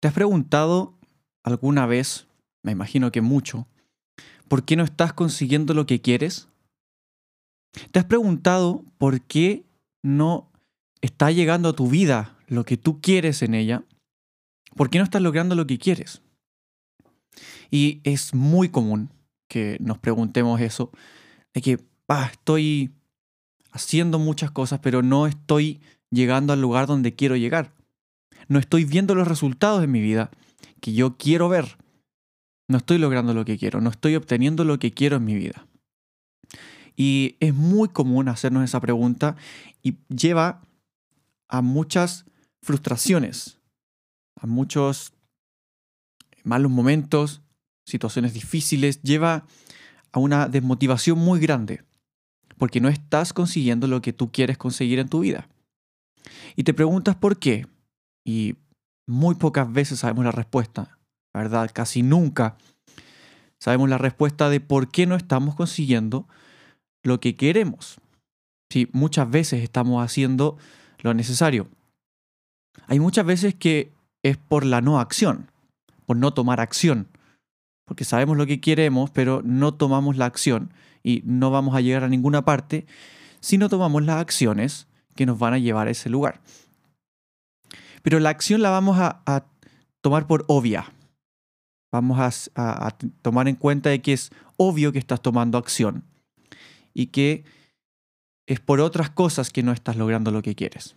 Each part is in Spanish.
¿Te has preguntado alguna vez, me imagino que mucho, por qué no estás consiguiendo lo que quieres? ¿Te has preguntado por qué no está llegando a tu vida lo que tú quieres en ella? ¿Por qué no estás logrando lo que quieres? Y es muy común que nos preguntemos eso, de que estoy haciendo muchas cosas, pero no estoy llegando al lugar donde quiero llegar no estoy viendo los resultados de mi vida que yo quiero ver. No estoy logrando lo que quiero, no estoy obteniendo lo que quiero en mi vida. Y es muy común hacernos esa pregunta y lleva a muchas frustraciones, a muchos malos momentos, situaciones difíciles, lleva a una desmotivación muy grande, porque no estás consiguiendo lo que tú quieres conseguir en tu vida. Y te preguntas por qué. Y muy pocas veces sabemos la respuesta, ¿verdad? Casi nunca sabemos la respuesta de por qué no estamos consiguiendo lo que queremos. Sí, muchas veces estamos haciendo lo necesario. Hay muchas veces que es por la no acción, por no tomar acción, porque sabemos lo que queremos, pero no tomamos la acción y no vamos a llegar a ninguna parte si no tomamos las acciones que nos van a llevar a ese lugar. Pero la acción la vamos a, tomar por obvia. Vamos a, tomar en cuenta de que es obvio que estás tomando acción y que es por otras cosas que no estás logrando lo que quieres.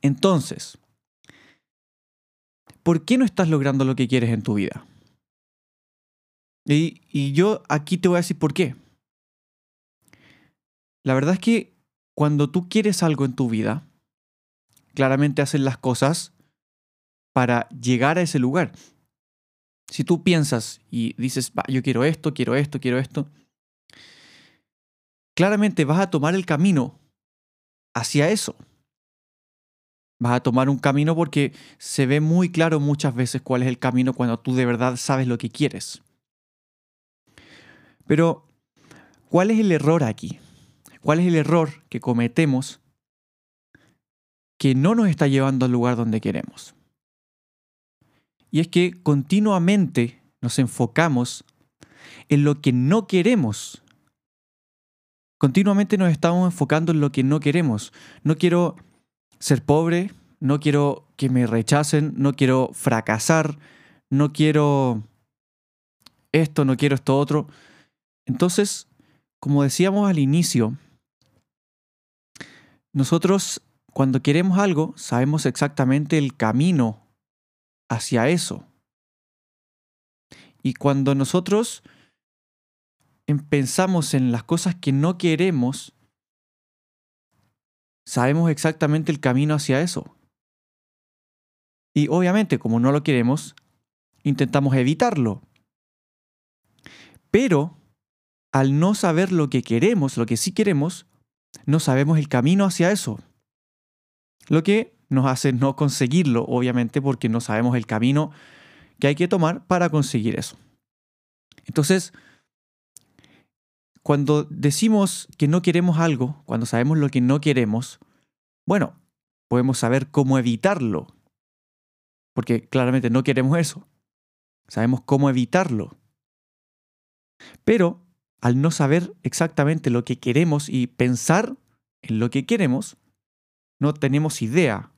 Entonces, ¿por qué no estás logrando lo que quieres en tu vida? Y, y, yo aquí te voy a decir por qué. La verdad es que cuando tú quieres algo en tu vida, claramente hacen las cosas para llegar a ese lugar. Si tú piensas y dices, yo quiero esto, quiero esto, quiero esto, claramente vas a tomar el camino hacia eso. Vas a tomar un camino porque se ve muy claro muchas veces cuál es el camino cuando tú de verdad sabes lo que quieres. Pero, ¿cuál es el error aquí? ¿Cuál es el error que cometemos que no nos está llevando al lugar donde queremos. Y es que continuamente nos enfocamos en lo que no queremos. Continuamente nos estamos enfocando en lo que no queremos. No quiero ser pobre, no quiero que me rechacen, no quiero fracasar, no quiero esto, no quiero esto otro. Entonces, como decíamos al inicio, nosotros cuando queremos algo, sabemos exactamente el camino hacia eso. Y cuando nosotros pensamos en las cosas que no queremos, sabemos exactamente el camino hacia eso. Y obviamente, como no lo queremos, intentamos evitarlo. Pero, al no saber lo que queremos, lo que sí queremos, no sabemos el camino hacia eso. Lo que nos hace no conseguirlo, obviamente, porque no sabemos el camino que hay que tomar para conseguir eso. Entonces, cuando decimos que no queremos algo, cuando sabemos lo que no queremos, bueno, podemos saber cómo evitarlo, porque claramente no queremos eso. Sabemos cómo evitarlo. Pero al no saber exactamente lo que queremos y pensar en lo que queremos, no tenemos idea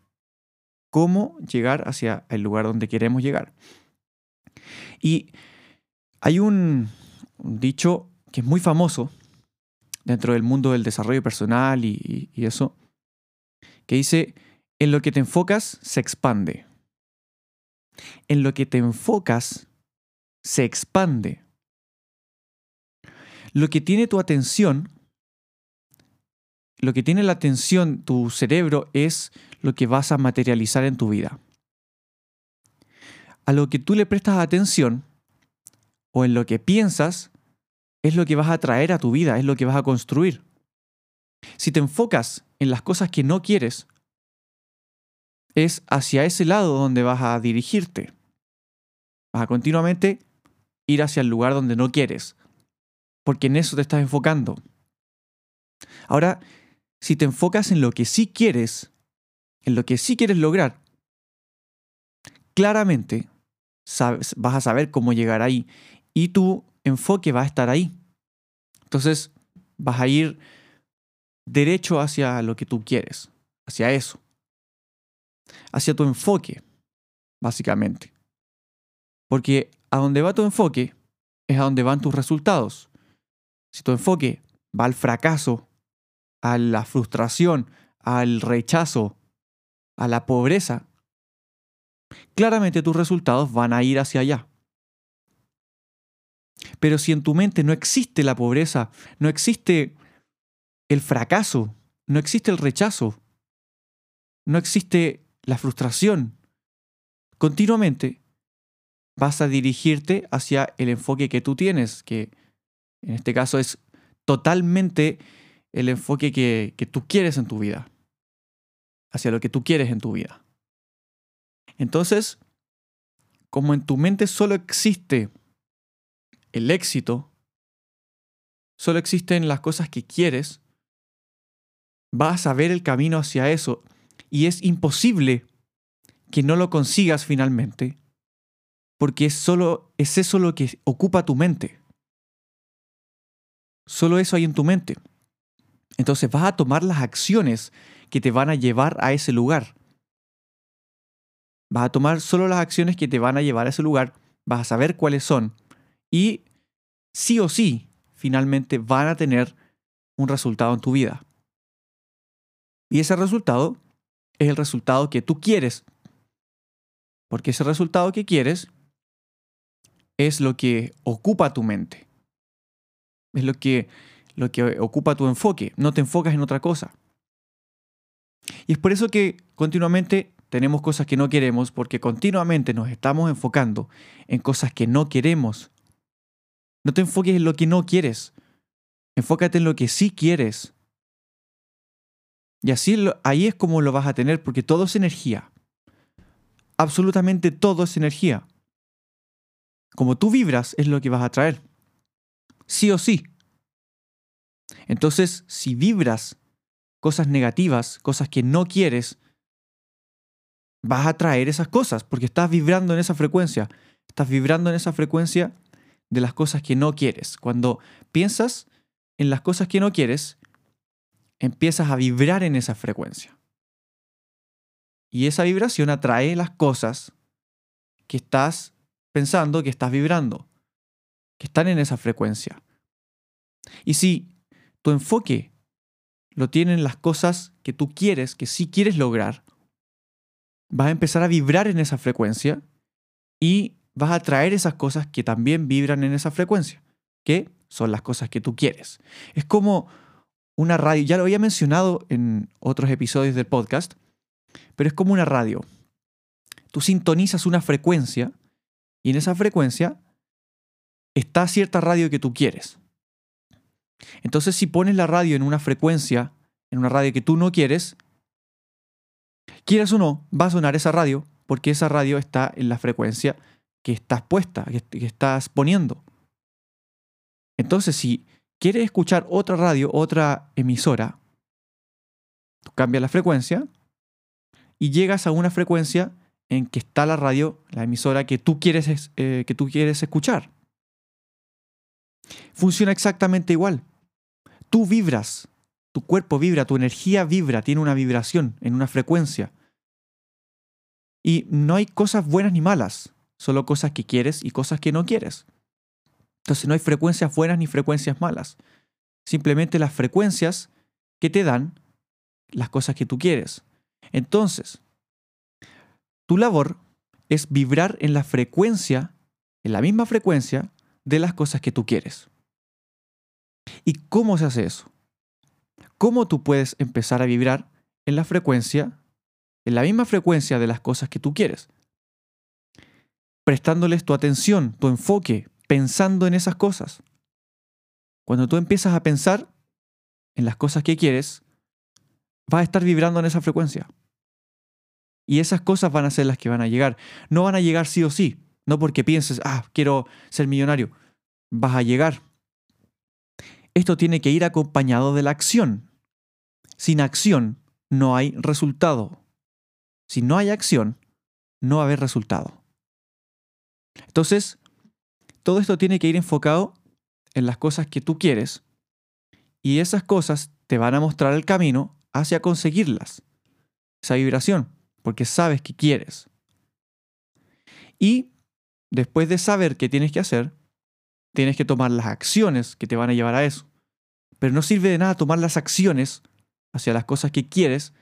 cómo llegar hacia el lugar donde queremos llegar. Y hay un, dicho que es muy famoso dentro del mundo del desarrollo personal y, eso, que dice, en lo que te enfocas se expande. En lo que te enfocas se expande. Lo que tiene tu atención lo que tiene la atención tu cerebro es lo que vas a materializar en tu vida. A lo que tú le prestas atención o en lo que piensas es lo que vas a traer a tu vida, es lo que vas a construir. Si te enfocas en las cosas que no quieres, es hacia ese lado donde vas a dirigirte. Vas a continuamente ir hacia el lugar donde no quieres, porque en eso te estás enfocando. Ahora, si te enfocas en lo que sí quieres, en lo que sí quieres lograr, claramente vas a saber cómo llegar ahí y tu enfoque va a estar ahí. Entonces, vas a ir derecho hacia lo que tú quieres, hacia eso, hacia tu enfoque, básicamente. Porque a donde va tu enfoque es a donde van tus resultados. Si tu enfoque va al fracaso, a la frustración, al rechazo, a la pobreza, claramente tus resultados van a ir hacia allá. Pero si en tu mente no existe la pobreza, no existe el fracaso, no existe el rechazo, no existe la frustración, continuamente vas a dirigirte hacia el enfoque que tú tienes, que en este caso es totalmente el enfoque que, que tú quieres en tu vida, hacia lo que tú quieres en tu vida. Entonces, como en tu mente solo existe el éxito, solo existen las cosas que quieres, vas a ver el camino hacia eso y es imposible que no lo consigas finalmente, porque es, solo, es eso lo que ocupa tu mente. Solo eso hay en tu mente. Entonces vas a tomar las acciones que te van a llevar a ese lugar. Vas a tomar solo las acciones que te van a llevar a ese lugar, vas a saber cuáles son y sí o sí, finalmente van a tener un resultado en tu vida. Y ese resultado es el resultado que tú quieres. Porque ese resultado que quieres es lo que ocupa tu mente. Es lo que, lo que ocupa tu enfoque. No te enfocas en otra cosa. Y es por eso que continuamente tenemos cosas que no queremos, porque continuamente nos estamos enfocando en cosas que no queremos. No te enfoques en lo que no quieres. Enfócate en lo que sí quieres. Y así ahí es como lo vas a tener, porque todo es energía. Absolutamente todo es energía. Como tú vibras es lo que vas a traer. Sí o sí. Entonces, si vibras cosas negativas, cosas que no quieres, vas a traer esas cosas, porque estás vibrando en esa frecuencia. Estás vibrando en esa frecuencia de las cosas que no quieres. Cuando piensas en las cosas que no quieres, empiezas a vibrar en esa frecuencia. Y esa vibración atrae las cosas que estás pensando, que estás vibrando, que están en esa frecuencia. Y si tu enfoque lo tienen las cosas que tú quieres, que sí quieres lograr, vas a empezar a vibrar en esa frecuencia y vas a atraer esas cosas que también vibran en esa frecuencia, que son las cosas que tú quieres. Es como una radio, ya lo había mencionado en otros episodios del podcast, pero es como una radio. Tú sintonizas una frecuencia y en esa frecuencia está cierta radio que tú quieres. Entonces si pones la radio en una frecuencia, en una radio que tú no quieres, quieras o no, va a sonar esa radio porque esa radio está en la frecuencia que estás puesta, que estás poniendo. Entonces si quieres escuchar otra radio, otra emisora, tú cambias la frecuencia y llegas a una frecuencia en que está la radio, la emisora que tú quieres, eh, que tú quieres escuchar. Funciona exactamente igual. Tú vibras, tu cuerpo vibra, tu energía vibra, tiene una vibración en una frecuencia. Y no hay cosas buenas ni malas, solo cosas que quieres y cosas que no quieres. Entonces no hay frecuencias buenas ni frecuencias malas. Simplemente las frecuencias que te dan las cosas que tú quieres. Entonces, tu labor es vibrar en la frecuencia, en la misma frecuencia de las cosas que tú quieres. ¿Y cómo se hace eso? ¿Cómo tú puedes empezar a vibrar en la frecuencia en la misma frecuencia de las cosas que tú quieres. Prestándoles tu atención, tu enfoque, pensando en esas cosas. Cuando tú empiezas a pensar en las cosas que quieres, vas a estar vibrando en esa frecuencia. Y esas cosas van a ser las que van a llegar. No van a llegar sí o sí. No porque pienses, ah, quiero ser millonario. Vas a llegar. Esto tiene que ir acompañado de la acción. Sin acción no hay resultado. Si no hay acción, no va a haber resultado. Entonces, todo esto tiene que ir enfocado en las cosas que tú quieres y esas cosas te van a mostrar el camino hacia conseguirlas. Esa vibración, porque sabes que quieres. Y después de saber qué tienes que hacer, tienes que tomar las acciones que te van a llevar a eso. Pero no sirve de nada tomar las acciones hacia las cosas que quieres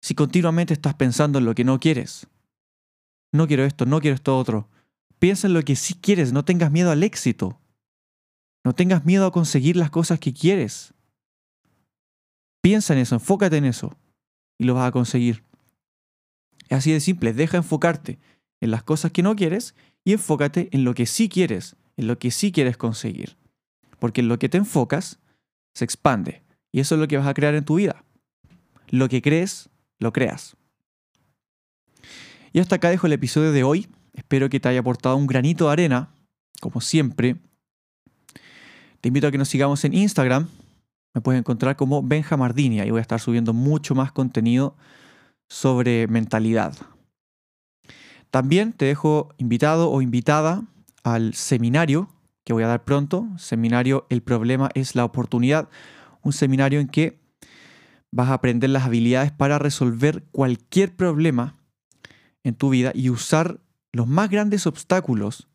si continuamente estás pensando en lo que no quieres. No quiero esto, no quiero esto otro. Piensa en lo que sí quieres, no tengas miedo al éxito. No tengas miedo a conseguir las cosas que quieres. Piensa en eso, enfócate en eso y lo vas a conseguir. Es así de simple, deja enfocarte en las cosas que no quieres y enfócate en lo que sí quieres, en lo que sí quieres conseguir. Porque en lo que te enfocas se expande y eso es lo que vas a crear en tu vida. Lo que crees, lo creas. Y hasta acá dejo el episodio de hoy. Espero que te haya aportado un granito de arena, como siempre. Te invito a que nos sigamos en Instagram. Me puedes encontrar como Benjamardini. Ahí voy a estar subiendo mucho más contenido sobre mentalidad. También te dejo invitado o invitada al seminario que voy a dar pronto. Seminario El problema es la oportunidad. Un seminario en que vas a aprender las habilidades para resolver cualquier problema en tu vida y usar los más grandes obstáculos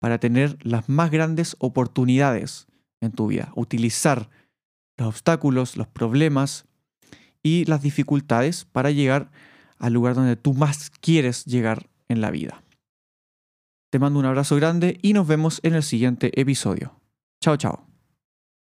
para tener las más grandes oportunidades en tu vida. Utilizar los obstáculos, los problemas y las dificultades para llegar al lugar donde tú más quieres llegar en la vida. Te mando un abrazo grande y nos vemos en el siguiente episodio. Chao, chao.